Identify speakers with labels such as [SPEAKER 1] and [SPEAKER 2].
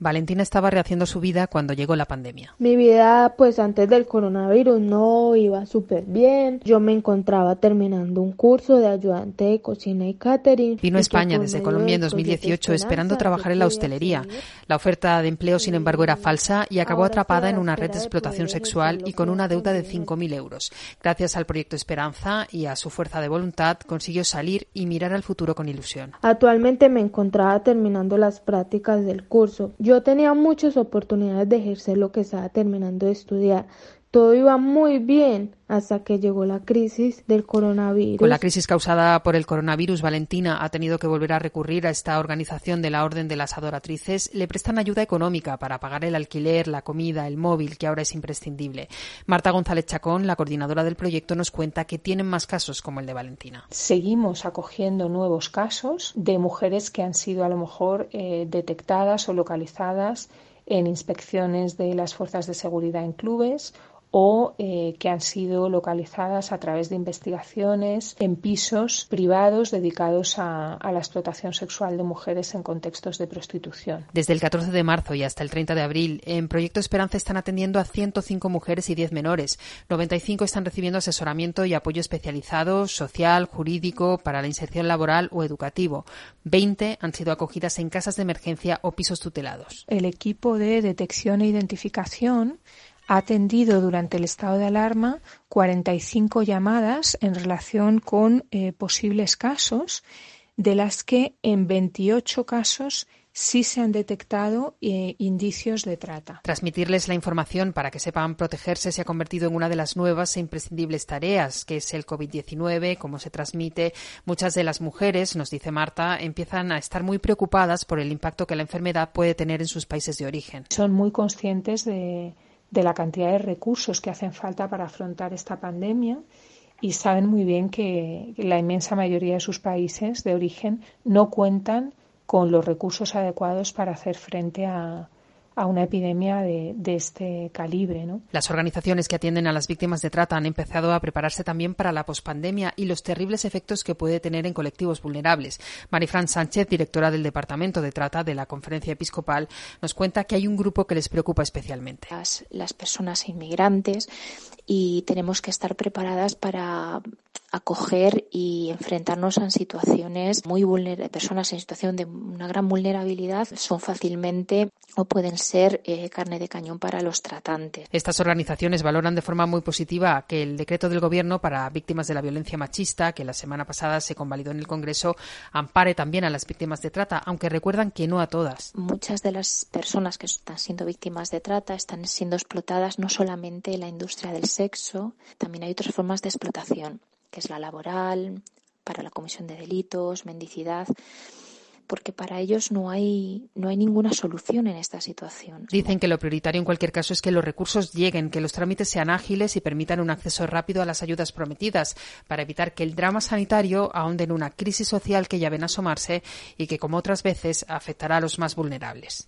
[SPEAKER 1] Valentina estaba rehaciendo su vida cuando llegó la pandemia.
[SPEAKER 2] Mi vida, pues antes del coronavirus, no iba súper bien. Yo me encontraba terminando un curso de ayudante de cocina y catering.
[SPEAKER 1] Vino a España desde Colombia en 2018 esperando trabajar en la hostelería. La oferta de empleo, sin embargo, era falsa y acabó atrapada en una red de explotación sexual y con una deuda de 5.000 euros. Gracias al proyecto Esperanza y a su fuerza de voluntad, consiguió salir y mirar al futuro con ilusión.
[SPEAKER 2] Actualmente me encontraba terminando las prácticas del curso. Yo tenía muchas oportunidades de ejercer lo que estaba terminando de estudiar. Todo iba muy bien hasta que llegó la crisis del coronavirus.
[SPEAKER 1] Con la crisis causada por el coronavirus, Valentina ha tenido que volver a recurrir a esta organización de la Orden de las Adoratrices. Le prestan ayuda económica para pagar el alquiler, la comida, el móvil, que ahora es imprescindible. Marta González Chacón, la coordinadora del proyecto, nos cuenta que tienen más casos como el de Valentina.
[SPEAKER 3] Seguimos acogiendo nuevos casos de mujeres que han sido a lo mejor eh, detectadas o localizadas en inspecciones de las fuerzas de seguridad en clubes o eh, que han sido localizadas a través de investigaciones en pisos privados dedicados a, la explotación sexual de mujeres en contextos de prostitución.
[SPEAKER 1] Desde el 14 de marzo y hasta el 30 de abril, en Proyecto Esperanza están atendiendo a 105 mujeres y 10 menores. 95 están recibiendo asesoramiento y apoyo especializado, social, jurídico, para la inserción laboral o educativo. 20 han sido acogidas en casas de emergencia o pisos tutelados.
[SPEAKER 3] El equipo de detección e identificación ha atendido durante el estado de alarma 45 llamadas en relación con eh, posibles casos, de las que en 28 casos sí se han detectado eh, indicios de trata.
[SPEAKER 1] Transmitirles la información para que sepan protegerse se ha convertido en una de las nuevas e imprescindibles tareas, que es el COVID-19, cómo se transmite. Muchas de las mujeres, nos dice Marta, empiezan a estar muy preocupadas por el impacto que la enfermedad puede tener en sus países de origen.
[SPEAKER 3] Son muy conscientes de de la cantidad de recursos que hacen falta para afrontar esta pandemia y saben muy bien que la inmensa mayoría de sus países de origen no cuentan con los recursos adecuados para hacer frente a, a una epidemia de, este calibre. ¿no?
[SPEAKER 1] Las organizaciones que atienden a las víctimas de trata han empezado a prepararse también para la pospandemia y los terribles efectos que puede tener en colectivos vulnerables. Marifran Sánchez, directora del Departamento de Trata de la Conferencia Episcopal, nos cuenta que hay un grupo que les preocupa especialmente.
[SPEAKER 4] Las, las personas inmigrantes y tenemos que estar preparadas para acoger y enfrentarnos a situaciones muy vulnerables, personas en situación de una gran vulnerabilidad son fácilmente o pueden ser eh, carne de cañón para los tratantes.
[SPEAKER 1] Estas organizaciones valoran de forma muy positiva que el decreto del Gobierno para víctimas de la violencia machista, que la semana pasada se convalidó en el Congreso, ampare también a las víctimas de trata, aunque recuerdan que no a todas.
[SPEAKER 4] Muchas de las personas que están siendo víctimas de trata están siendo explotadas no solamente en la industria del sexo, también hay otras formas de explotación que es la laboral, para la comisión de delitos, mendicidad porque para ellos no hay, no hay ninguna solución en esta situación.
[SPEAKER 1] Dicen que lo prioritario en cualquier caso es que los recursos lleguen, que los trámites sean ágiles y permitan un acceso rápido a las ayudas prometidas, para evitar que el drama sanitario ahonde en una crisis social que ya ven asomarse y que, como otras veces, afectará a los más vulnerables.